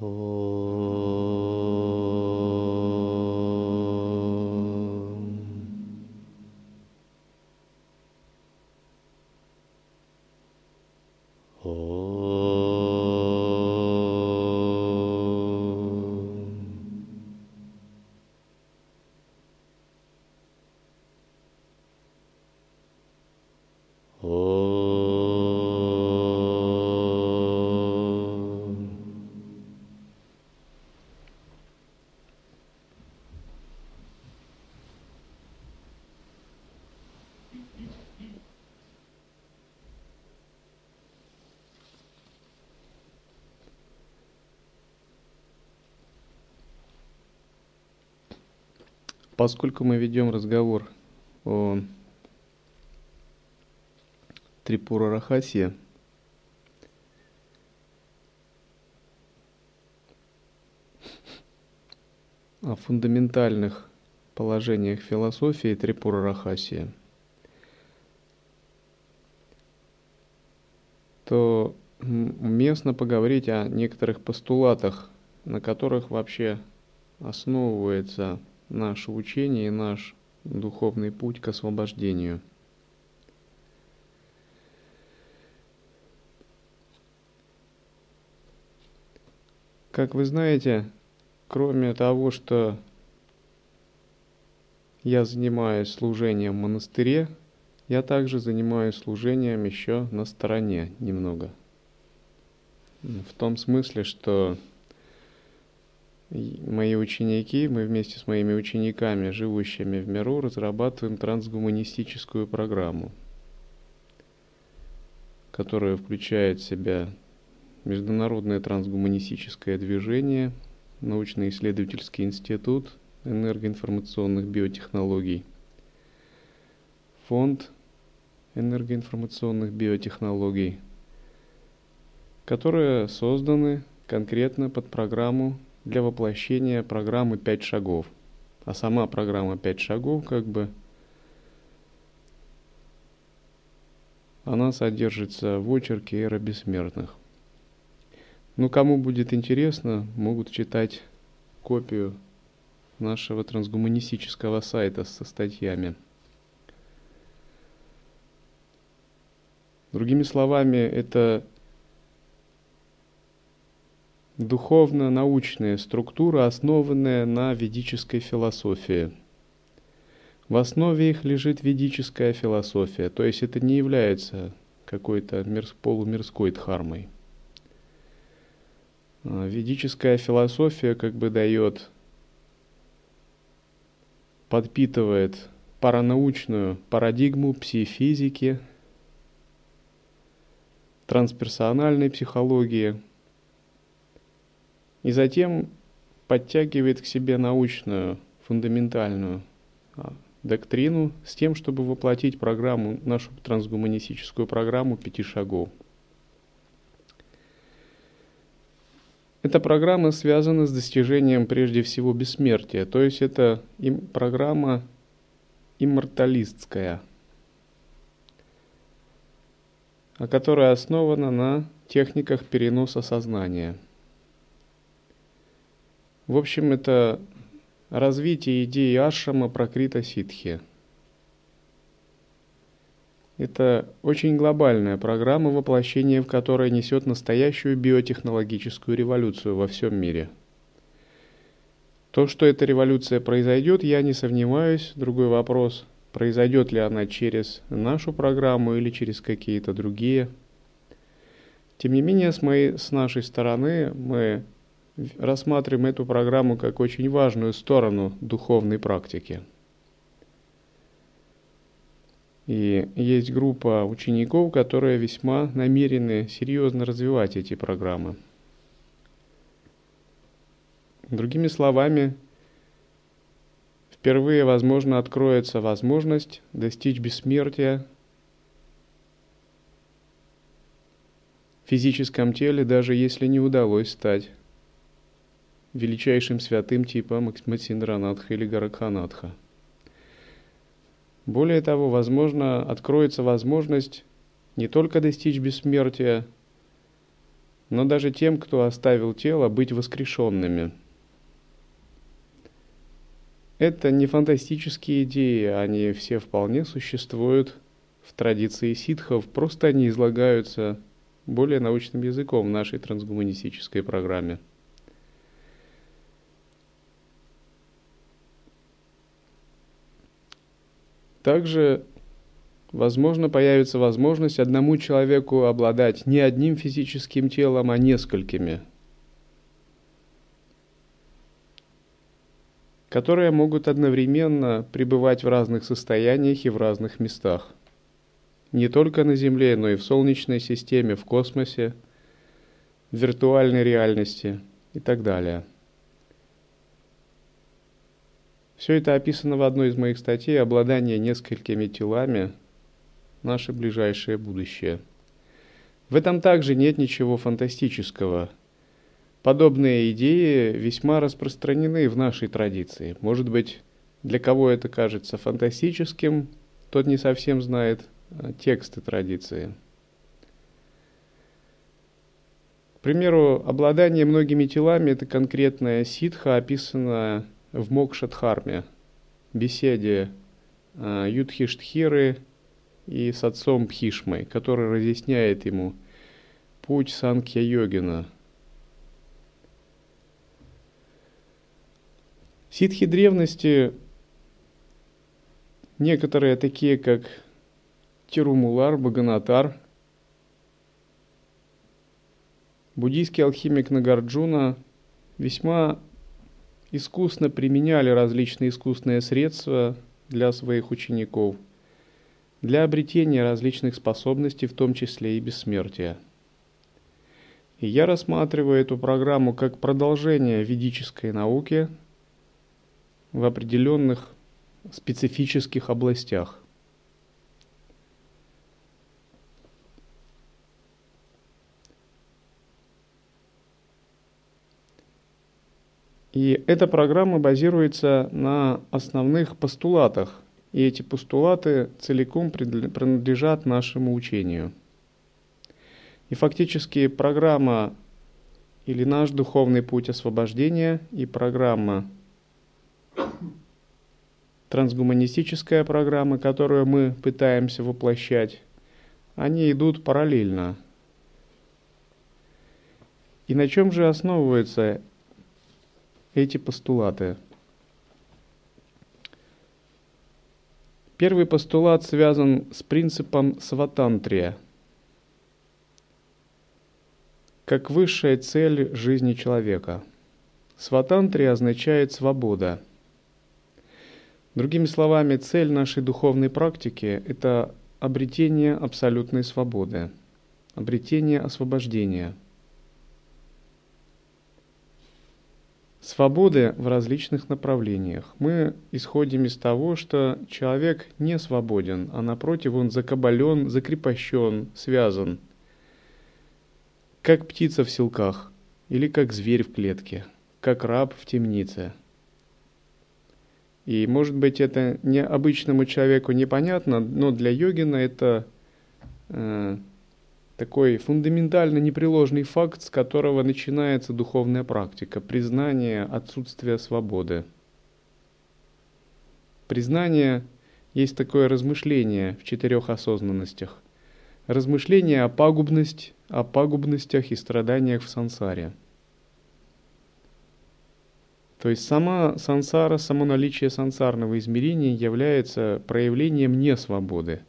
Oh. Поскольку мы ведем разговор о Трипура Рахасе, о фундаментальных положениях философии Трипура Рахасия, то уместно поговорить о некоторых постулатах, на которых вообще основывается наше учение и наш духовный путь к освобождению. Как вы знаете, кроме того, что я занимаюсь служением в монастыре, я также занимаюсь служением еще на стороне немного. В том смысле, что мои ученики, мы вместе с моими учениками, живущими в миру, разрабатываем трансгуманистическую программу, которая включает в себя Международное трансгуманистическое движение, научно-исследовательский институт энергоинформационных биотехнологий, фонд энергоинформационных биотехнологий, которые созданы конкретно под программу для воплощения программы «Пять шагов». А сама программа «Пять шагов» как бы она содержится в очерке «Эра бессмертных». Ну, кому будет интересно, могут читать копию нашего трансгуманистического сайта со статьями. Другими словами, это духовно-научная структура, основанная на ведической философии. В основе их лежит ведическая философия, то есть это не является какой-то полумирской дхармой. А, ведическая философия как бы дает, подпитывает паранаучную парадигму психофизики, трансперсональной психологии – и затем подтягивает к себе научную, фундаментальную а, доктрину с тем, чтобы воплотить программу, нашу трансгуманистическую программу пяти шагов. Эта программа связана с достижением прежде всего бессмертия, то есть это им программа имморталистская, которая основана на техниках переноса сознания – в общем, это развитие идеи Ашрама Пракрита Ситхи. Это очень глобальная программа воплощения, в которой несет настоящую биотехнологическую революцию во всем мире. То, что эта революция произойдет, я не сомневаюсь. Другой вопрос, произойдет ли она через нашу программу или через какие-то другие. Тем не менее, с, моей, с нашей стороны мы рассматриваем эту программу как очень важную сторону духовной практики. И есть группа учеников, которые весьма намерены серьезно развивать эти программы. Другими словами, впервые, возможно, откроется возможность достичь бессмертия в физическом теле, даже если не удалось стать величайшим святым типа Максимандранатха или Гаракханатха. Более того, возможно, откроется возможность не только достичь бессмертия но даже тем, кто оставил тело, быть воскрешенными. Это не фантастические идеи, они все вполне существуют в традиции ситхов, просто они излагаются более научным языком в нашей трансгуманистической программе. Также, возможно, появится возможность одному человеку обладать не одним физическим телом, а несколькими, которые могут одновременно пребывать в разных состояниях и в разных местах. Не только на Земле, но и в Солнечной системе, в космосе, в виртуальной реальности и так далее – Все это описано в одной из моих статей «Обладание несколькими телами. Наше ближайшее будущее». В этом также нет ничего фантастического. Подобные идеи весьма распространены в нашей традиции. Может быть, для кого это кажется фантастическим, тот не совсем знает а, тексты традиции. К примеру, обладание многими телами – это конкретная ситха, описанная в Мокшатхарме, беседе э, Юдхиштхиры и с отцом Пхишмой, который разъясняет ему путь Санкья-йогина. Ситхи древности, некоторые такие, как Тирумулар, Баганатар, буддийский алхимик Нагарджуна весьма искусно применяли различные искусственные средства для своих учеников, для обретения различных способностей, в том числе и бессмертия. И я рассматриваю эту программу как продолжение ведической науки в определенных специфических областях – И эта программа базируется на основных постулатах, и эти постулаты целиком принадлежат нашему учению. И фактически программа или наш духовный путь освобождения и программа трансгуманистическая программа, которую мы пытаемся воплощать, они идут параллельно. И на чем же основывается эти постулаты. Первый постулат связан с принципом сватантрия, как высшая цель жизни человека. Сватантрия означает свобода. Другими словами, цель нашей духовной практики – это обретение абсолютной свободы, обретение освобождения – свободы в различных направлениях. Мы исходим из того, что человек не свободен, а напротив он закабален, закрепощен, связан, как птица в селках или как зверь в клетке, как раб в темнице. И может быть это необычному человеку непонятно, но для йогина это э, такой фундаментально непреложный факт, с которого начинается духовная практика, признание отсутствия свободы. Признание есть такое размышление в четырех осознанностях. Размышление о пагубность, о пагубностях и страданиях в сансаре. То есть сама сансара, само наличие сансарного измерения является проявлением несвободы –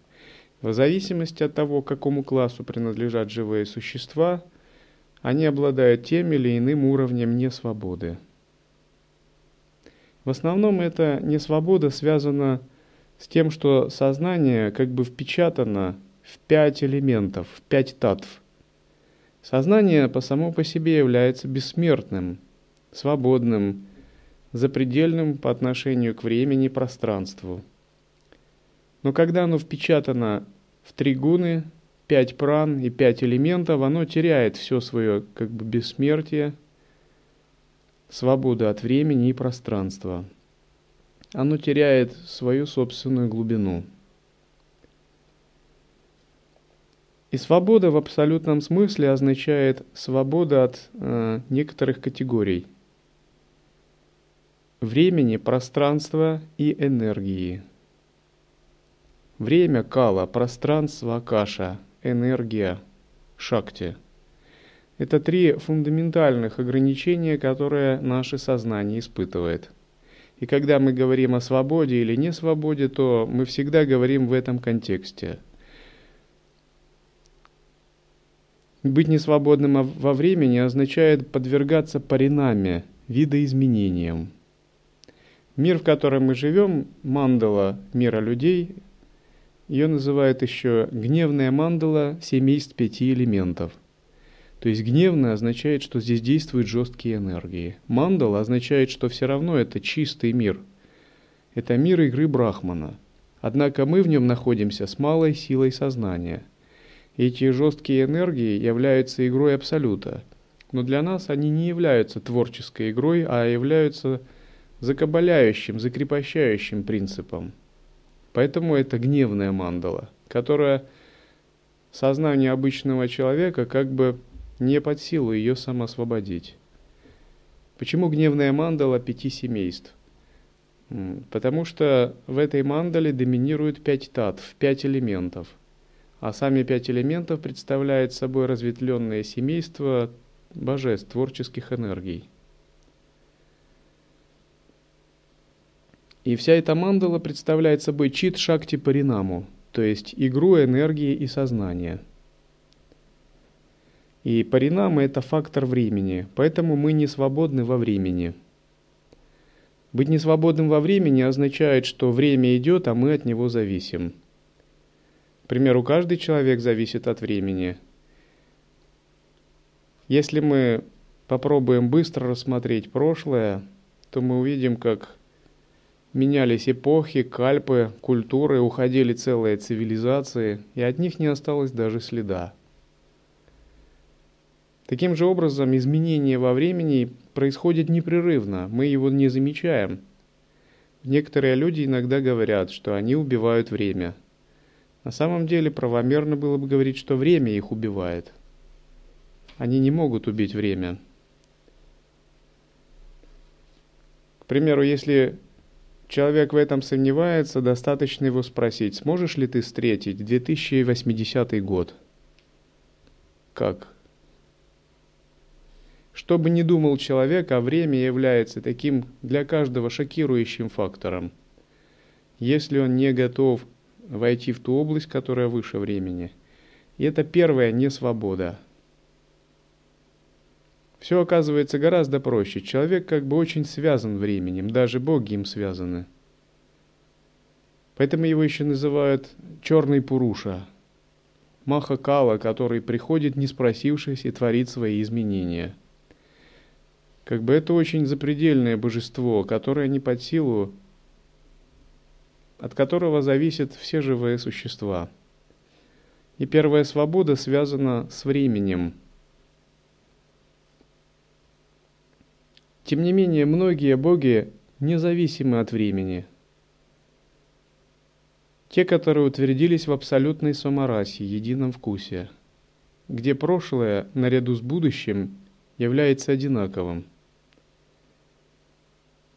в зависимости от того, к какому классу принадлежат живые существа, они обладают тем или иным уровнем несвободы. В основном эта несвобода связана с тем, что сознание как бы впечатано в пять элементов, в пять татв. Сознание по само по себе является бессмертным, свободным, запредельным по отношению к времени и пространству – но когда оно впечатано в три гуны, пять пран и пять элементов, оно теряет все свое как бы бессмертие, свободу от времени и пространства. Оно теряет свою собственную глубину. И свобода в абсолютном смысле означает свобода от э, некоторых категорий времени, пространства и энергии. Время кала, пространство каша, энергия шакти. Это три фундаментальных ограничения, которые наше сознание испытывает. И когда мы говорим о свободе или не свободе, то мы всегда говорим в этом контексте – Быть несвободным во времени означает подвергаться паринаме, видоизменениям. Мир, в котором мы живем, мандала мира людей, ее называют еще гневная мандала семейств пяти элементов. То есть гневная означает, что здесь действуют жесткие энергии. Мандала означает, что все равно это чистый мир. Это мир игры Брахмана. Однако мы в нем находимся с малой силой сознания – эти жесткие энергии являются игрой Абсолюта, но для нас они не являются творческой игрой, а являются закабаляющим, закрепощающим принципом. Поэтому это гневная мандала, которая сознанию обычного человека как бы не под силу ее самоосвободить. Почему гневная мандала пяти семейств? Потому что в этой мандале доминируют пять татв, пять элементов – а сами пять элементов представляют собой разветвленное семейство божеств, творческих энергий. И вся эта мандала представляет собой чит шакти паринаму, то есть игру энергии и сознания. И паринама – это фактор времени, поэтому мы не свободны во времени. Быть несвободным во времени означает, что время идет, а мы от него зависим – к примеру, каждый человек зависит от времени. Если мы попробуем быстро рассмотреть прошлое, то мы увидим, как менялись эпохи, кальпы, культуры, уходили целые цивилизации, и от них не осталось даже следа. Таким же образом, изменение во времени происходит непрерывно, мы его не замечаем. Некоторые люди иногда говорят, что они убивают время – на самом деле правомерно было бы говорить, что время их убивает. Они не могут убить время. К примеру, если человек в этом сомневается, достаточно его спросить, сможешь ли ты встретить 2080 год? Как? Что бы ни думал человек, а время является таким для каждого шокирующим фактором. Если он не готов войти в ту область, которая выше времени. И это первая несвобода. Все оказывается гораздо проще. Человек как бы очень связан временем, даже боги им связаны. Поэтому его еще называют черный Пуруша, Махакала, который приходит, не спросившись, и творит свои изменения. Как бы это очень запредельное божество, которое не под силу от которого зависят все живые существа. И первая свобода связана с временем. Тем не менее, многие боги независимы от времени. Те, которые утвердились в абсолютной самарасе, едином вкусе, где прошлое, наряду с будущим, является одинаковым.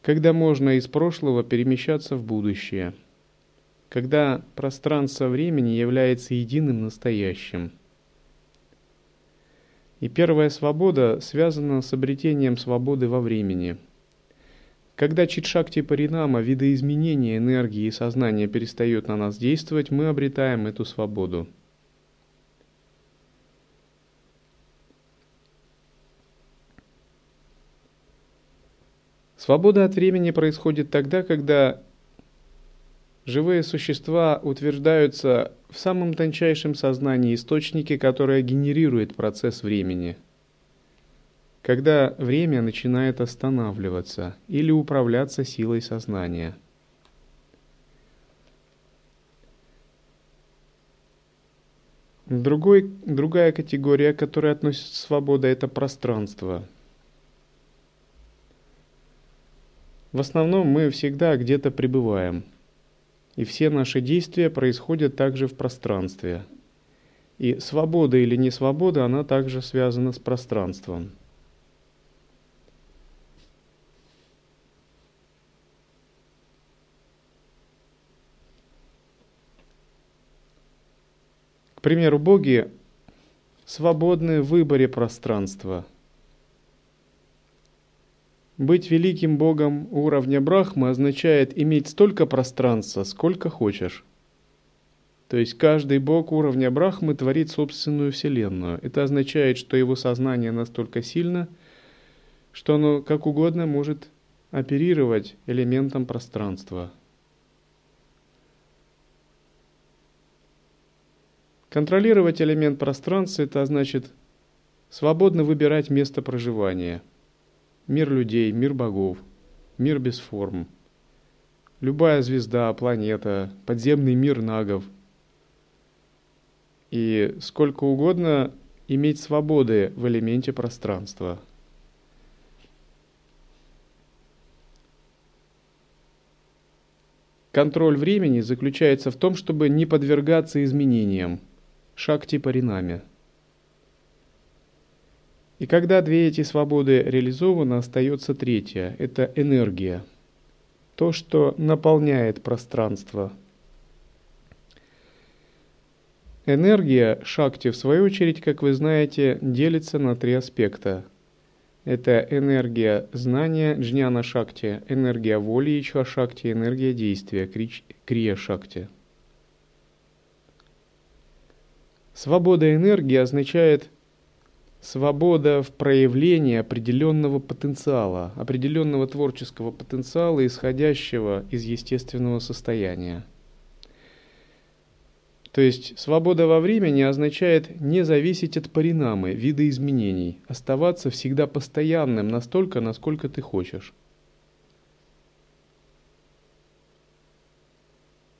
Когда можно из прошлого перемещаться в будущее – когда пространство времени является единым настоящим. И первая свобода связана с обретением свободы во времени. Когда читшакти паринама, видоизменения энергии и сознания перестает на нас действовать, мы обретаем эту свободу. Свобода от времени происходит тогда, когда Живые существа утверждаются в самом тончайшем сознании источники, которое генерирует процесс времени. Когда время начинает останавливаться или управляться силой сознания. Другой, другая категория, к которой относится свобода, это пространство. В основном мы всегда где-то пребываем – и все наши действия происходят также в пространстве. И свобода или не свобода, она также связана с пространством. К примеру, боги свободны в выборе пространства. Быть великим богом уровня Брахмы означает иметь столько пространства, сколько хочешь. То есть каждый бог уровня Брахмы творит собственную вселенную. Это означает, что его сознание настолько сильно, что оно как угодно может оперировать элементом пространства. Контролировать элемент пространства – это значит свободно выбирать место проживания. Мир людей, мир богов, мир без форм. Любая звезда, планета, подземный мир нагов – и сколько угодно иметь свободы в элементе пространства. Контроль времени заключается в том, чтобы не подвергаться изменениям, шакти паринаме. И когда две эти свободы реализованы, остается третья – это энергия. То, что наполняет пространство – Энергия шакти, в свою очередь, как вы знаете, делится на три аспекта. Это энергия знания, джняна шакти, энергия воли, ичха шакти, энергия действия, крия шакти. Свобода энергии означает свобода в проявлении определенного потенциала, определенного творческого потенциала, исходящего из естественного состояния – то есть свобода во времени означает не зависеть от паринамы, вида изменений, оставаться всегда постоянным настолько, насколько ты хочешь.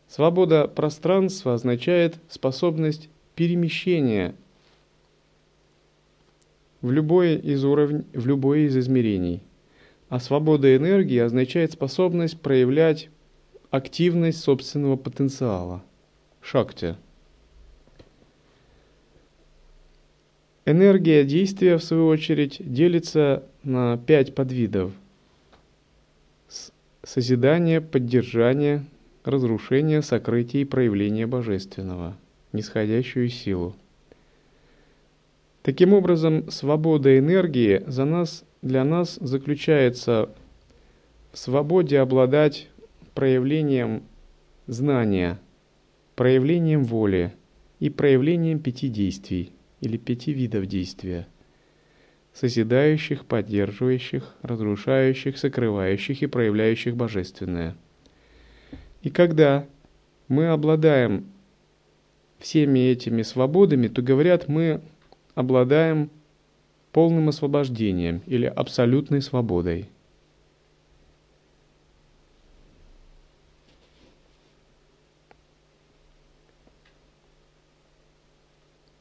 Свобода пространства означает способность перемещения в любое из, уровней, в любое из измерений. А свобода энергии означает способность проявлять активность собственного потенциала – шакти. Энергия действия, в свою очередь, делится на пять подвидов. Созидание, поддержание, разрушение, сокрытие и проявление божественного, нисходящую силу. Таким образом, свобода энергии за нас, для нас заключается в свободе обладать проявлением знания – проявлением воли и проявлением пяти действий или пяти видов действия – созидающих, поддерживающих, разрушающих, сокрывающих и проявляющих божественное. И когда мы обладаем всеми этими свободами, то говорят, мы обладаем полным освобождением или абсолютной свободой –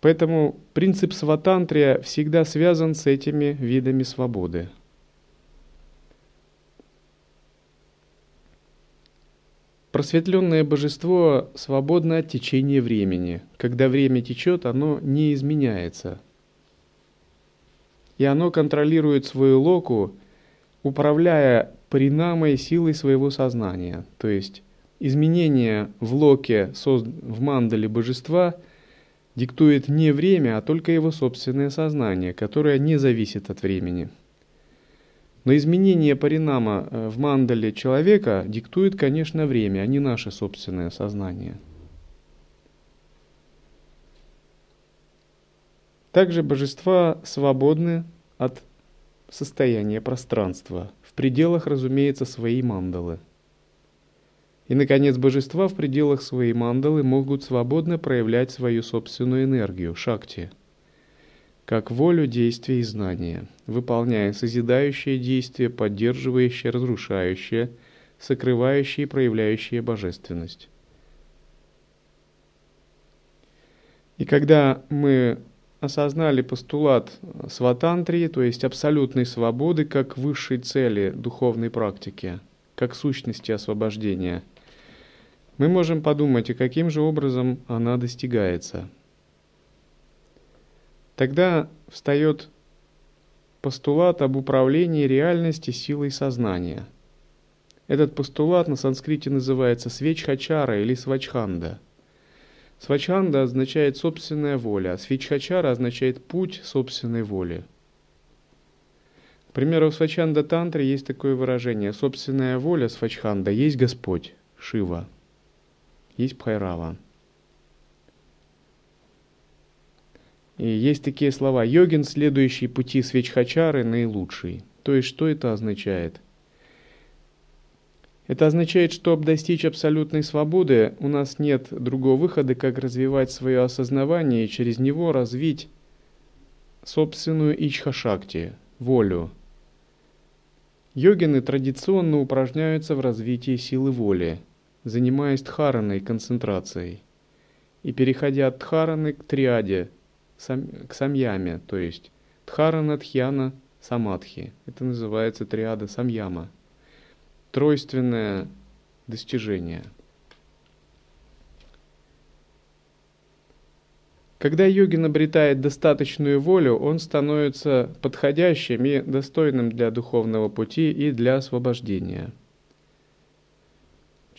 Поэтому принцип сватантрия всегда связан с этими видами свободы. Просветленное божество свободно от течения времени. Когда время течет, оно не изменяется. И оно контролирует свою локу, управляя паринамой силой своего сознания. То есть изменения в локе, в мандале божества – диктует не время, а только его собственное сознание, которое не зависит от времени. Но изменение паринама э, в мандале человека диктует, конечно, время, а не наше собственное сознание. Также божества свободны от состояния пространства, в пределах, разумеется, своей мандалы – и, наконец, божества в пределах своей мандалы могут свободно проявлять свою собственную энергию, шакти, как волю, действия и знания, выполняя созидающие действия, поддерживающие, разрушающие, сокрывающие и проявляющие божественность. И когда мы осознали постулат сватантрии, то есть абсолютной свободы как высшей цели духовной практики, как сущности освобождения – мы можем подумать, и каким же образом она достигается. Тогда встает постулат об управлении реальности силой сознания. Этот постулат на санскрите называется свечхачара или свачханда. Свачханда означает собственная воля, а свечхачара означает путь собственной воли. К примеру, в Свачанда Тантре есть такое выражение «собственная воля Свачханда есть Господь, Шива, есть Бхайрава». И есть такие слова «йогин, следующий пути свечхачары, наилучший». То есть, что это означает? Это означает, что достичь абсолютной свободы у нас нет другого выхода, как развивать свое осознавание и через него развить собственную ичха-шакти, волю. Йогины традиционно упражняются в развитии силы воли, занимаясь дхараной концентрацией и переходя от дхараны к триаде – сам, к самьяме, то есть Дхарана, Дхьяна, Самадхи. Это называется триада самьяма. Тройственное достижение. Когда йогин обретает достаточную волю, он становится подходящим и достойным для духовного пути и для освобождения –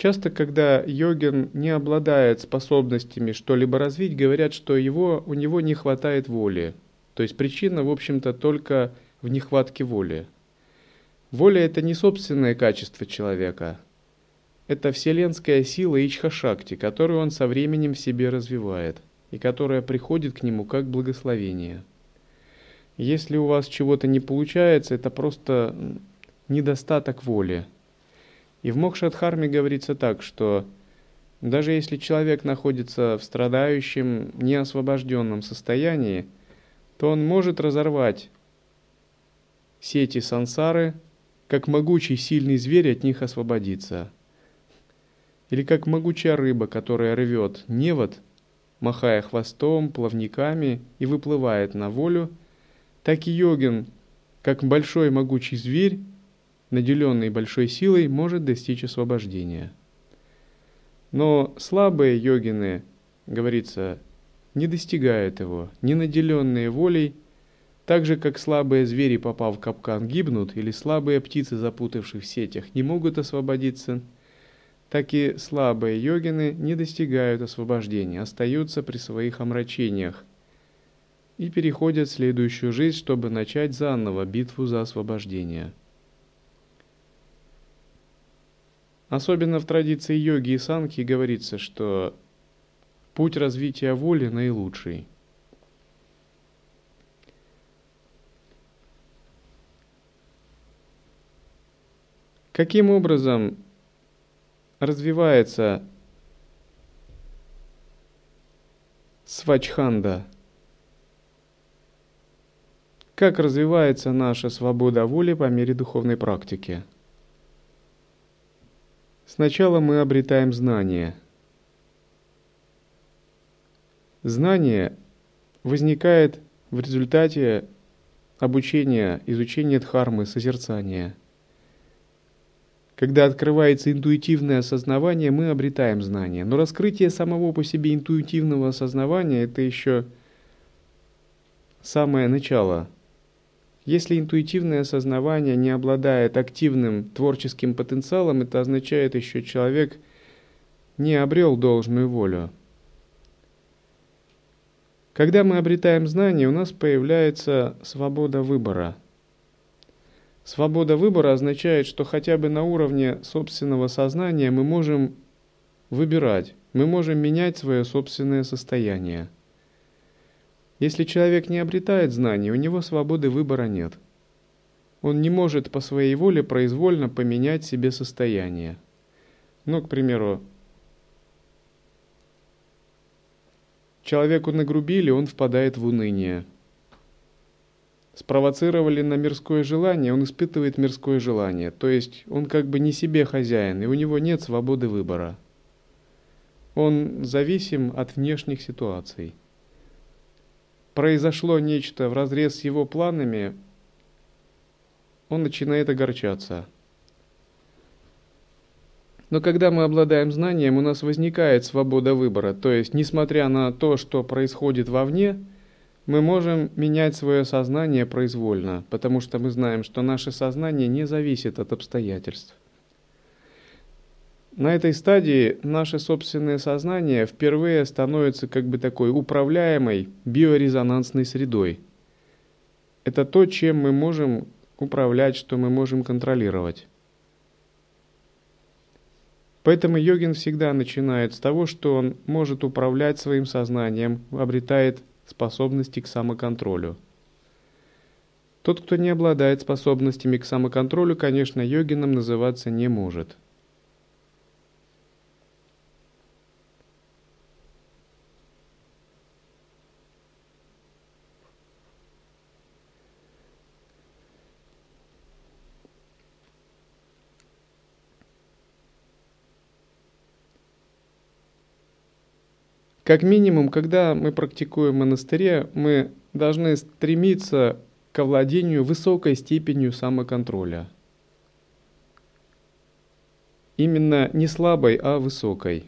Часто, когда йогин не обладает способностями что-либо развить, говорят, что его, у него не хватает воли. То есть причина, в общем-то, только в нехватке воли. Воля – это не собственное качество человека. Это вселенская сила Ичхашакти, которую он со временем в себе развивает, и которая приходит к нему как благословение. Если у вас чего-то не получается, это просто недостаток воли – и в Мокшадхарме говорится так, что даже если человек находится в страдающем, неосвобожденном состоянии, то он может разорвать сети сансары, как могучий сильный зверь от них освободиться. Или как могучая рыба, которая рвет невод, махая хвостом, плавниками и выплывает на волю, так и йогин, как большой могучий зверь, наделенный большой силой, может достичь освобождения. Но слабые йогины, говорится, не достигают его, не наделенные волей, так же, как слабые звери, попав в капкан, гибнут, или слабые птицы, запутавшись в сетях, не могут освободиться, так и слабые йогины не достигают освобождения, остаются при своих омрачениях и переходят в следующую жизнь, чтобы начать заново битву за освобождение. Особенно в традиции йоги и санки говорится, что путь развития воли наилучший. Каким образом развивается свачханда? Как развивается наша свобода воли по мере духовной практики? Сначала мы обретаем знание. Знание возникает в результате обучения, изучения дхармы, созерцания. Когда открывается интуитивное осознавание, мы обретаем знание. Но раскрытие самого по себе интуитивного осознавания – это еще самое начало – если интуитивное осознавание не обладает активным творческим потенциалом, это означает еще человек не обрел должную волю. Когда мы обретаем знание, у нас появляется свобода выбора. Свобода выбора означает, что хотя бы на уровне собственного сознания мы можем выбирать, мы можем менять свое собственное состояние – если человек не обретает знаний, у него свободы выбора нет. Он не может по своей воле произвольно поменять себе состояние. Ну, к примеру, человеку нагрубили, он впадает в уныние. Спровоцировали на мирское желание, он испытывает мирское желание. То есть он как бы не себе хозяин, и у него нет свободы выбора. Он зависим от внешних ситуаций произошло нечто в разрез с его планами, он начинает огорчаться. Но когда мы обладаем знанием, у нас возникает свобода выбора. То есть, несмотря на то, что происходит вовне, мы можем менять свое сознание произвольно, потому что мы знаем, что наше сознание не зависит от обстоятельств. На этой стадии наше собственное сознание впервые становится как бы такой управляемой биорезонансной средой. Это то, чем мы можем управлять, что мы можем контролировать. Поэтому йогин всегда начинает с того, что он может управлять своим сознанием, обретает способности к самоконтролю. Тот, кто не обладает способностями к самоконтролю, конечно, йогином называться не может. Как минимум, когда мы практикуем в монастыре, мы должны стремиться к овладению высокой степенью самоконтроля. Именно не слабой, а высокой.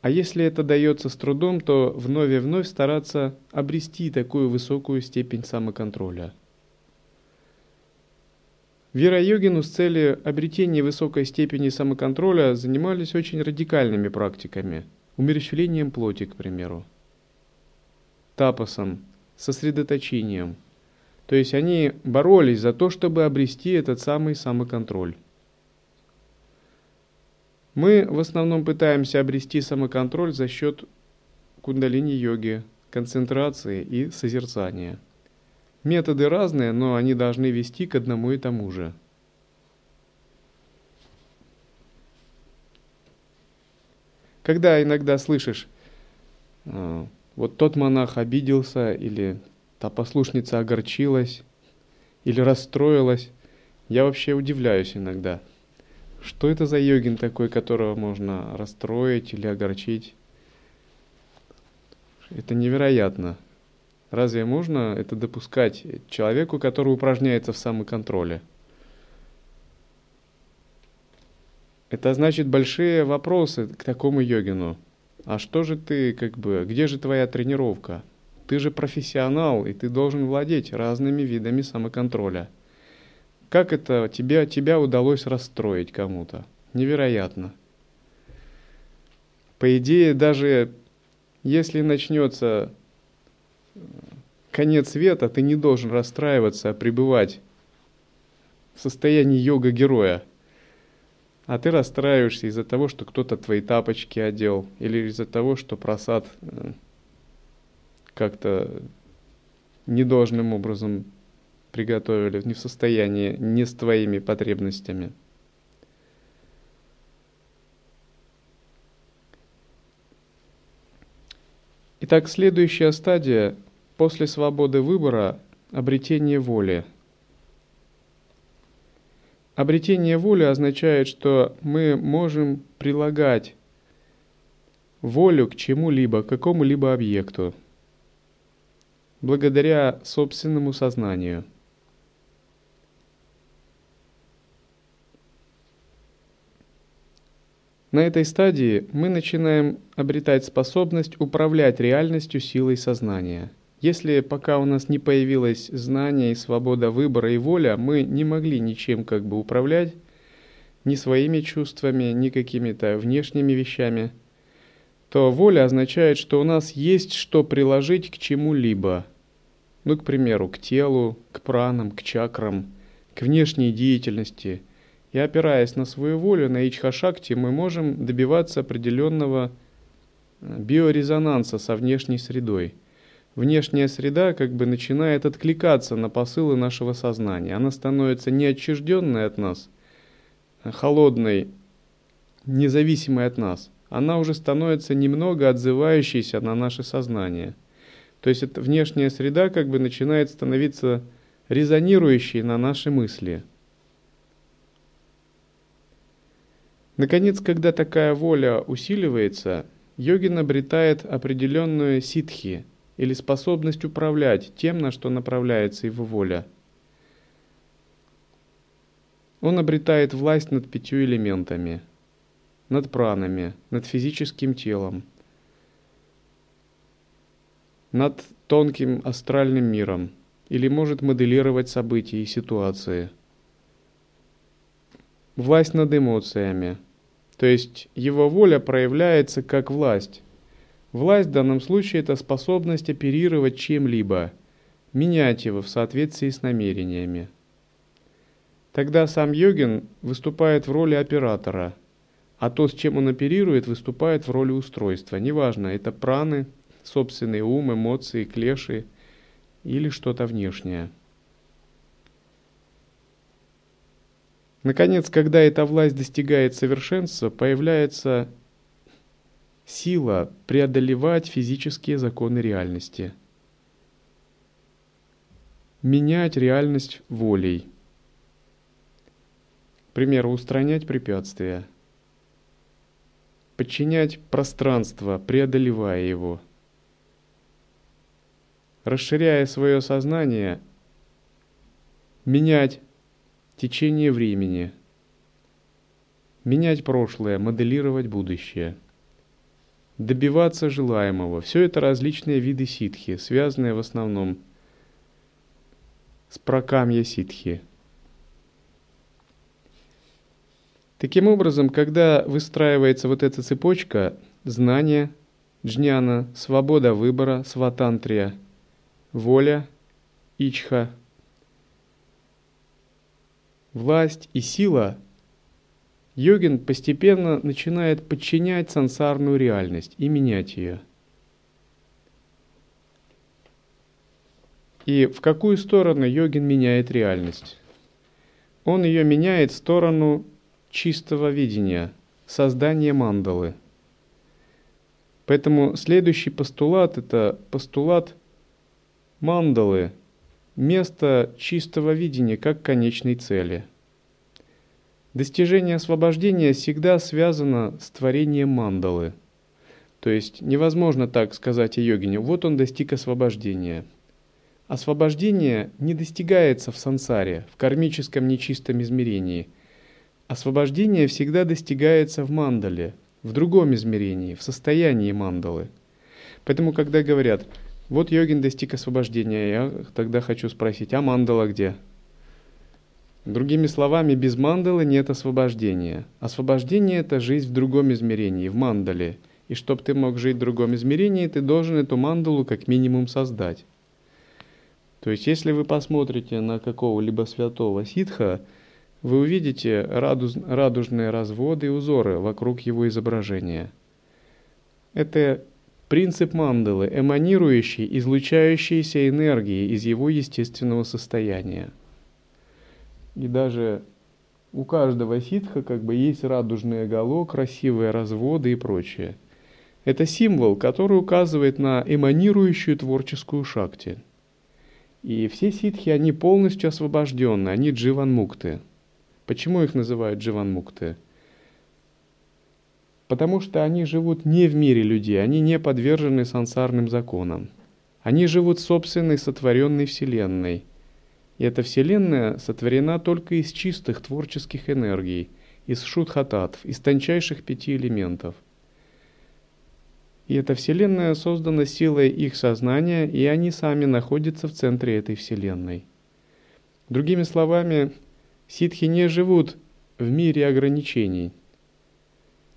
А если это дается с трудом, то вновь и вновь стараться обрести такую высокую степень самоконтроля – Вера-йогину с целью обретения высокой степени самоконтроля занимались очень радикальными практиками, умерщвлением плоти, к примеру, тапосом, сосредоточением. То есть они боролись за то, чтобы обрести этот самый самоконтроль. Мы в основном пытаемся обрести самоконтроль за счет кундалини-йоги, концентрации и созерцания – Методы разные, но они должны вести к одному и тому же. Когда иногда слышишь, а, вот тот монах обиделся, или та послушница огорчилась, или расстроилась, я вообще удивляюсь иногда. Что это за йогин такой, которого можно расстроить или огорчить? Это невероятно. Разве можно это допускать человеку, который упражняется в самоконтроле? Это значит большие вопросы к такому йогину. А что же ты, как бы, где же твоя тренировка? Ты же профессионал, и ты должен владеть разными видами самоконтроля. Как это тебе, тебя удалось расстроить кому-то? Невероятно. По идее, даже если начнется конец света, ты не должен расстраиваться, а пребывать в состоянии йога-героя. А ты расстраиваешься из-за того, что кто-то твои тапочки одел, или из-за того, что просад э, как-то недолжным образом приготовили, не в состоянии, не с твоими потребностями. Итак, следующая стадия после свободы выбора – обретение воли. Обретение воли означает, что мы можем прилагать волю к чему-либо, к какому-либо объекту, благодаря собственному сознанию – На этой стадии мы начинаем обретать способность управлять реальностью силой сознания. Если пока у нас не появилось знание и свобода выбора и воля, мы не могли ничем как бы управлять, ни своими чувствами, ни какими-то внешними вещами, то воля означает, что у нас есть что приложить к чему-либо. Ну, к примеру, к телу, к пранам, к чакрам, к внешней деятельности – и опираясь на свою волю, на Ичхашакти, мы можем добиваться определенного э, биорезонанса со внешней средой. Внешняя среда как бы начинает откликаться на посылы нашего сознания. Она становится не отчужденной от нас, холодной, независимой от нас. Она уже становится немного отзывающейся на наше сознание. То есть эта внешняя среда как бы начинает становиться резонирующей на наши мысли – Наконец, когда такая воля усиливается, йогин обретает определенную ситхи или способность управлять тем, на что направляется его воля. Он обретает власть над пятью элементами, над пранами, над физическим телом, над тонким астральным миром или может моделировать события и ситуации. Власть над эмоциями. То есть его воля проявляется как власть. Власть в данном случае это способность оперировать чем-либо, менять его в соответствии с намерениями. Тогда сам йогин выступает в роли оператора, а то, с чем он оперирует, выступает в роли устройства. Неважно, это праны, собственный ум, эмоции, клеши или что-то внешнее. Наконец, когда эта власть достигает совершенства, появляется сила преодолевать физические законы реальности, менять реальность волей. К примеру, устранять препятствия, подчинять пространство, преодолевая его – расширяя свое сознание, менять течение времени, менять прошлое, моделировать будущее, добиваться желаемого. Все это различные виды ситхи, связанные в основном с прокамья ситхи. Таким образом, когда выстраивается вот эта цепочка знания, джняна, свобода выбора, сватантрия – воля, ичха, власть и сила, йогин постепенно начинает подчинять сансарную реальность и менять ее. И в какую сторону йогин меняет реальность? Он ее меняет в сторону чистого видения, создания мандалы. Поэтому следующий постулат – это постулат Мандалы – место чистого видения как конечной цели. Достижение освобождения всегда связано с творением мандалы. То есть невозможно так сказать о йогине, вот он достиг освобождения. Освобождение не достигается в сансаре, в кармическом нечистом измерении. Освобождение всегда достигается в мандале, в другом измерении, в состоянии мандалы. Поэтому, когда говорят – вот йогин достиг освобождения. Я тогда хочу спросить, а мандала где? Другими словами, без мандалы нет освобождения. Освобождение – это жизнь в другом измерении, в мандале. И чтобы ты мог жить в другом измерении, ты должен эту мандалу как минимум создать. То есть, если вы посмотрите на какого-либо святого ситха, вы увидите радуж, радужные разводы и узоры вокруг его изображения. Это Принцип мандалы, эманирующий излучающейся энергии из его естественного состояния. И даже у каждого ситха как бы есть радужное гало, красивые разводы и прочее. Это символ, который указывает на эманирующую творческую шакти. И все ситхи, они полностью освобождены, они дживанмукты. Почему их называют дживанмукты? потому что они живут не в мире людей, они не подвержены сансарным законам. Они живут собственной сотворенной вселенной. И эта вселенная сотворена только из чистых творческих энергий, из шутхататв, из тончайших пяти элементов. И эта вселенная создана силой их сознания, и они сами находятся в центре этой вселенной. Другими словами, ситхи не живут в мире ограничений –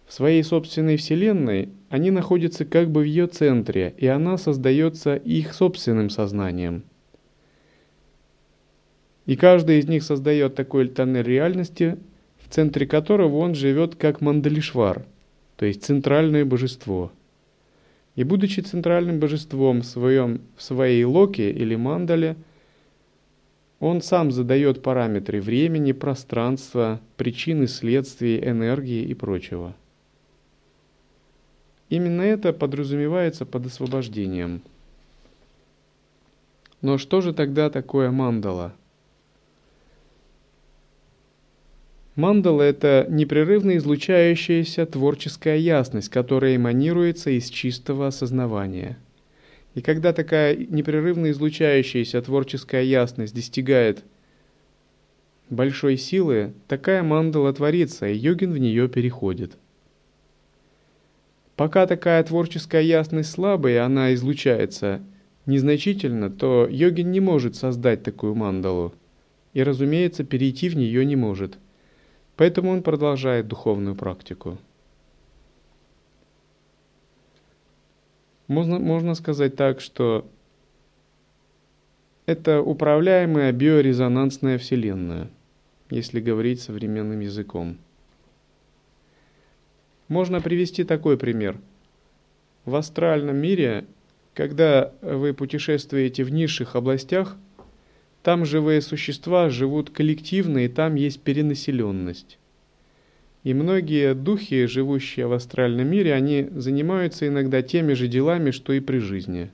в своей собственной вселенной они находятся как бы в ее центре, и она создается их собственным сознанием. И каждый из них создает такой тоннель реальности, в центре которого он живет как Мандалишвар, то есть центральное божество. И будучи центральным божеством в, своем, в своей локе или мандале, он сам задает параметры времени, пространства, причины, следствий, энергии и прочего. Именно это подразумевается под освобождением. Но что же тогда такое мандала? Мандала – это непрерывно излучающаяся творческая ясность, которая эманируется из чистого осознавания. И когда такая непрерывно излучающаяся творческая ясность достигает большой силы, такая мандала творится, и йогин в нее переходит – Пока такая творческая ясность слабая, она излучается незначительно, то йогин не может создать такую мандалу и, разумеется, перейти в нее не может. Поэтому он продолжает духовную практику. Можно, можно сказать так, что это управляемая биорезонансная вселенная, если говорить современным языком. Можно привести такой пример. В астральном мире, когда вы путешествуете в низших областях, там живые существа живут коллективно, и там есть перенаселенность. И многие духи, живущие в астральном мире, они занимаются иногда теми же делами, что и при жизни.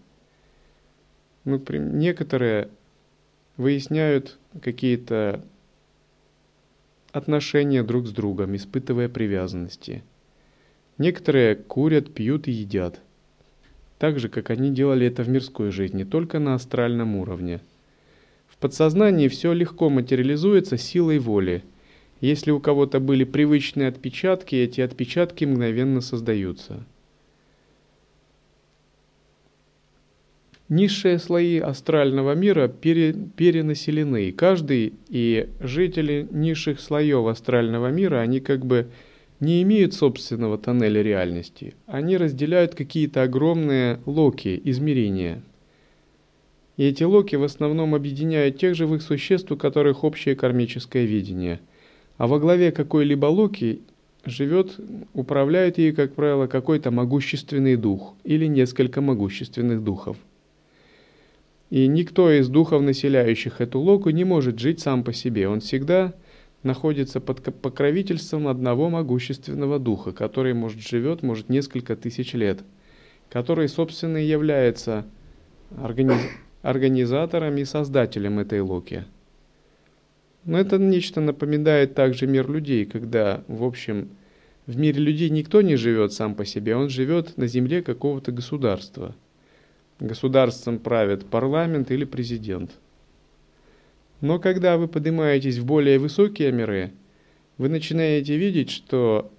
Ну, некоторые выясняют какие-то отношения друг с другом, испытывая привязанности. Некоторые курят, пьют и едят. Так же, как они делали это в мирской жизни, только на астральном уровне. Подсознании все легко материализуется силой воли – если у кого-то были привычные отпечатки, эти отпечатки мгновенно создаются. Низшие слои астрального мира пере, перенаселены. Каждый и жители низших слоев астрального мира, они как бы не имеют собственного тоннеля реальности. Они разделяют какие-то огромные локи, измерения. И эти локи в основном объединяют тех живых существ, у которых общее кармическое видение – а во главе какой-либо локи живет, управляет ей, как правило, какой-то могущественный дух или несколько могущественных духов. И никто из духов, населяющих эту локу, не может жить сам по себе. Он всегда находится под покровительством одного могущественного духа, который, может, живет, может, несколько тысяч лет, который, собственно, является организ... организатором и создателем этой локи – но это нечто напоминает также мир людей, когда, в общем, в мире людей никто не живет сам по себе, он живет на земле какого-то государства. Государством правит парламент или президент. Но когда вы поднимаетесь в более высокие миры, вы начинаете видеть, что,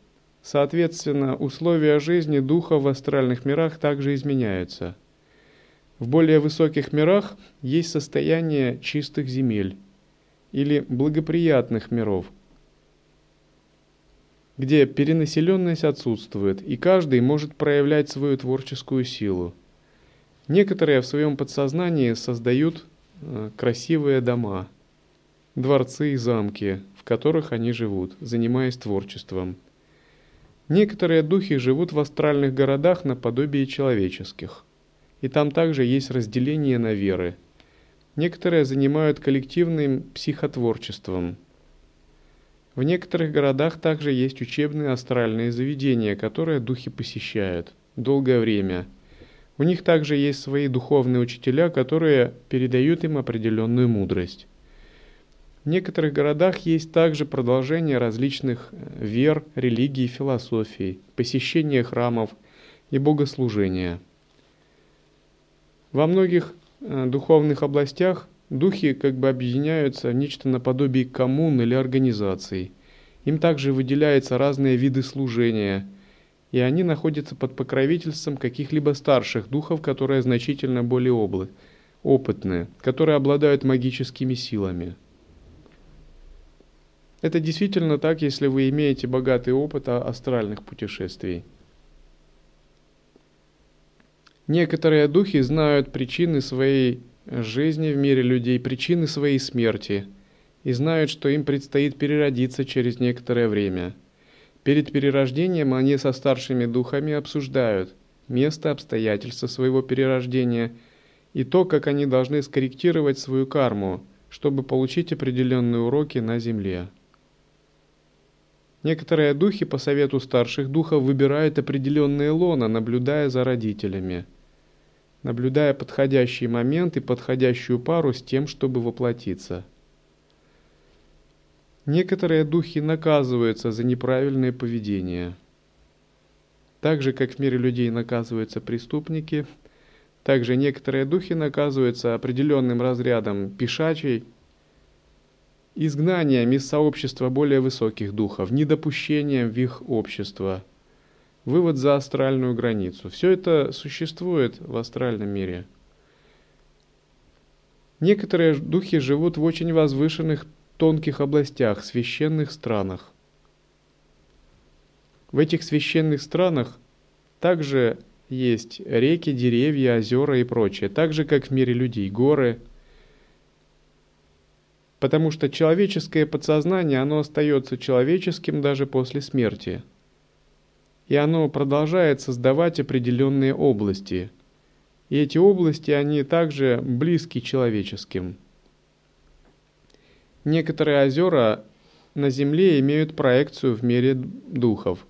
соответственно, условия жизни духа в астральных мирах также изменяются. В более высоких мирах есть состояние чистых земель, или благоприятных миров, где перенаселенность отсутствует, и каждый может проявлять свою творческую силу. Некоторые в своем подсознании создают э, красивые дома, дворцы и замки, в которых они живут, занимаясь творчеством. Некоторые духи живут в астральных городах наподобие человеческих, и там также есть разделение на веры – Некоторые занимают коллективным психотворчеством. В некоторых городах также есть учебные астральные заведения, которые духи посещают долгое время. У них также есть свои духовные учителя, которые передают им определенную мудрость. В некоторых городах есть также продолжение различных э, вер, религий, философий, посещение храмов и богослужения. Во многих Э, духовных областях духи как бы объединяются в нечто наподобие коммун или организаций. Им также выделяются разные виды служения, и они находятся под покровительством каких-либо старших духов, которые значительно более облы, опытные, которые обладают магическими силами. Это действительно так, если вы имеете богатый опыт астральных путешествий. Некоторые духи знают причины своей жизни в мире людей, причины своей смерти, и знают, что им предстоит переродиться через некоторое время. Перед перерождением они со старшими духами обсуждают место, обстоятельства своего перерождения и то, как они должны скорректировать свою карму, чтобы получить определенные уроки на Земле. Некоторые духи по совету старших духов выбирают определенные лона, наблюдая за родителями – наблюдая подходящий момент и подходящую пару с тем, чтобы воплотиться. Некоторые духи наказываются за неправильное поведение. Так же, как в мире людей наказываются преступники, также некоторые духи наказываются определенным разрядом пешачей, изгнанием из сообщества более высоких духов, недопущением в их общество – вывод за астральную границу. Все это существует в астральном мире. Некоторые духи живут в очень возвышенных тонких областях, священных странах. В этих священных странах также есть реки, деревья, озера и прочее, так же, как в мире людей, горы. Потому что человеческое подсознание, оно остается человеческим даже после смерти. И оно продолжает создавать определенные области. И эти области, они также близки человеческим. Некоторые озера на Земле имеют проекцию в мире духов.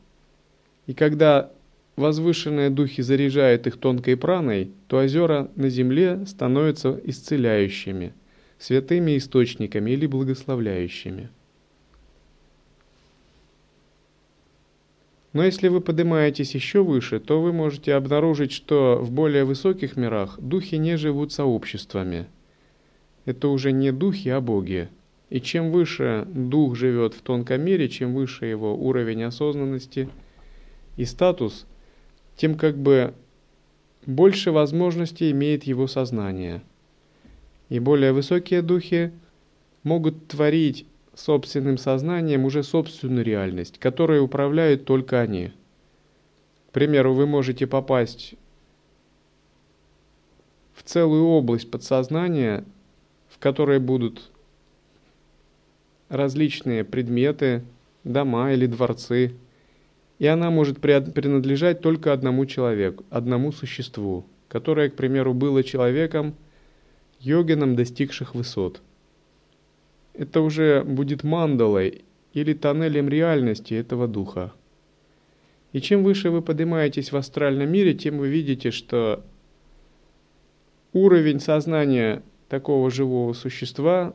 И когда возвышенные духи заряжают их тонкой праной, то озера на земле становятся исцеляющими, святыми источниками или благословляющими. Но если вы поднимаетесь еще выше, то вы можете обнаружить, что в более высоких мирах духи не живут сообществами. Это уже не духи, а боги. И чем выше дух живет в тонком мире, чем выше его уровень осознанности и статус, тем как бы больше возможностей имеет его сознание. И более высокие духи могут творить собственным сознанием уже собственную реальность, которой управляют только они. К примеру, вы можете попасть в целую область подсознания, в которой будут различные предметы, дома или дворцы – и она может принадлежать только одному человеку, одному существу, которое, к примеру, было человеком, йогином достигших высот. Это уже будет мандалой или тоннелем реальности этого духа. И чем выше вы поднимаетесь в астральном мире, тем вы видите, что уровень сознания такого живого существа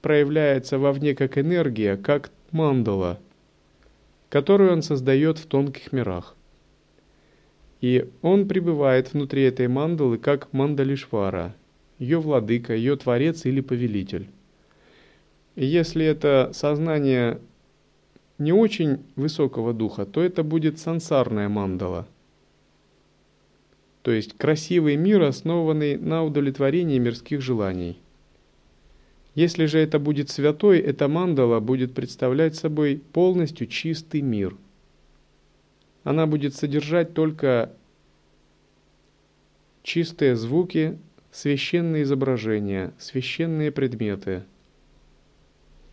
проявляется вовне как энергия, как мандала – которую он создает в тонких мирах. И он пребывает внутри этой мандалы как мандалишвара, ее владыка, ее творец или повелитель. И если это сознание не очень высокого духа, то это будет сансарная мандала. То есть красивый мир, основанный на удовлетворении мирских желаний. Если же это будет святой, эта мандала будет представлять собой полностью чистый мир. Она будет содержать только чистые звуки, священные изображения, священные предметы.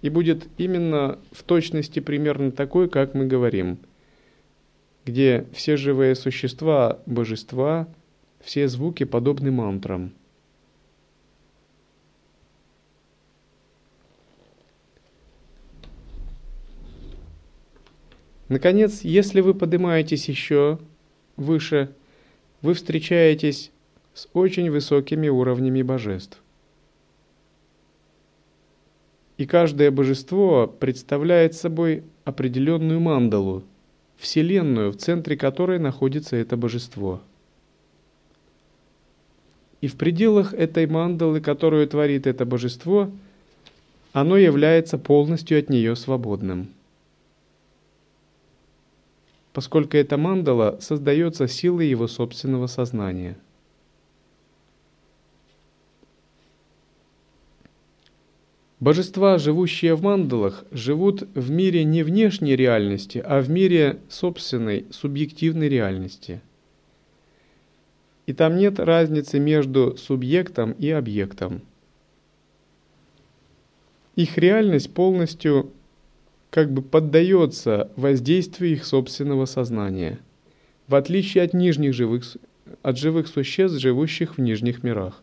И будет именно в точности примерно такой, как мы говорим, где все живые существа, божества, все звуки подобны мантрам – Наконец, если вы поднимаетесь еще выше, вы встречаетесь с очень высокими уровнями божеств. И каждое божество представляет собой определенную мандалу, вселенную, в центре которой находится это божество. И в пределах этой мандалы, которую творит это божество, оно является полностью от нее свободным поскольку эта мандала создается силой его собственного сознания. Божества, живущие в мандалах, живут в мире не внешней реальности, а в мире собственной, субъективной реальности. И там нет разницы между субъектом и объектом. Их реальность полностью как бы поддается воздействию их собственного сознания, в отличие от нижних живых, от живых существ, живущих в нижних мирах.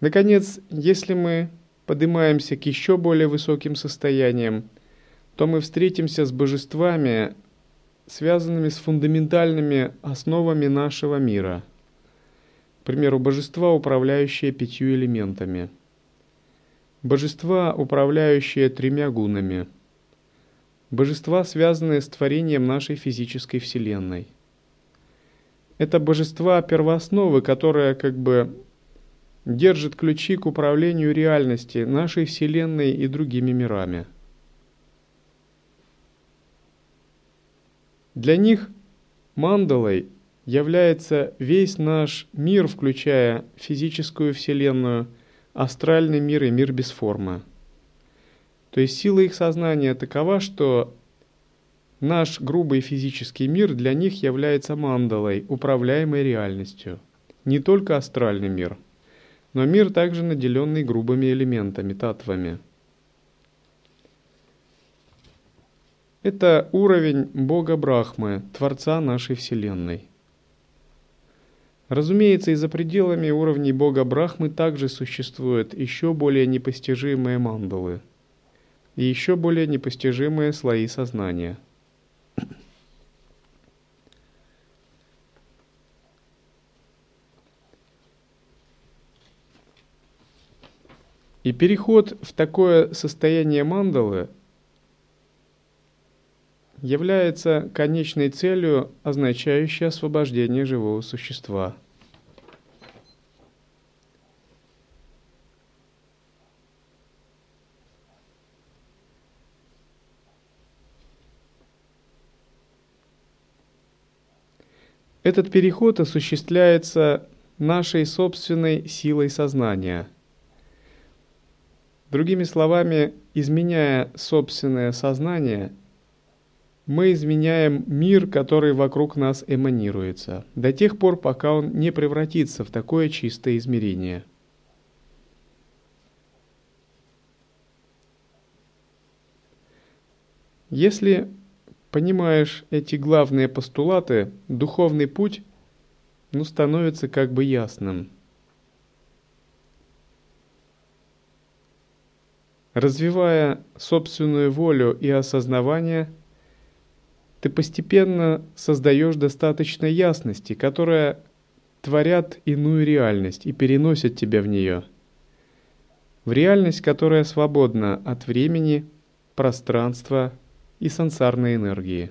Наконец, если мы поднимаемся к еще более высоким состояниям, то мы встретимся с божествами, связанными с фундаментальными основами нашего мира. К примеру, божества, управляющие пятью элементами. Божества, управляющие тремя гунами. Божества, связанные с творением нашей физической Вселенной. Это божества первоосновы, которые как бы держат ключи к управлению реальности нашей Вселенной и другими мирами – Для них мандалой является весь наш мир, включая физическую вселенную, астральный мир и мир без формы. То есть сила их сознания такова, что наш грубый физический мир для них является мандалой, управляемой реальностью. Не только астральный мир, но мир также наделенный грубыми элементами, татвами. Это уровень Бога Брахмы, Творца нашей Вселенной. Разумеется, и за пределами уровней Бога Брахмы также существуют еще более непостижимые мандалы и еще более непостижимые слои сознания. И переход в такое состояние мандалы является конечной целью, означающей освобождение живого существа. Этот переход осуществляется нашей собственной силой сознания. Другими словами, изменяя собственное сознание – мы изменяем мир, который вокруг нас эманируется, до тех пор, пока он не превратится в такое чистое измерение. Если понимаешь эти главные постулаты, духовный путь ну, становится как бы ясным. Развивая собственную волю и осознавание – ты постепенно создаешь достаточно ясности, которая творят иную реальность и переносят тебя в нее. В реальность, которая свободна от времени, пространства и сансарной энергии.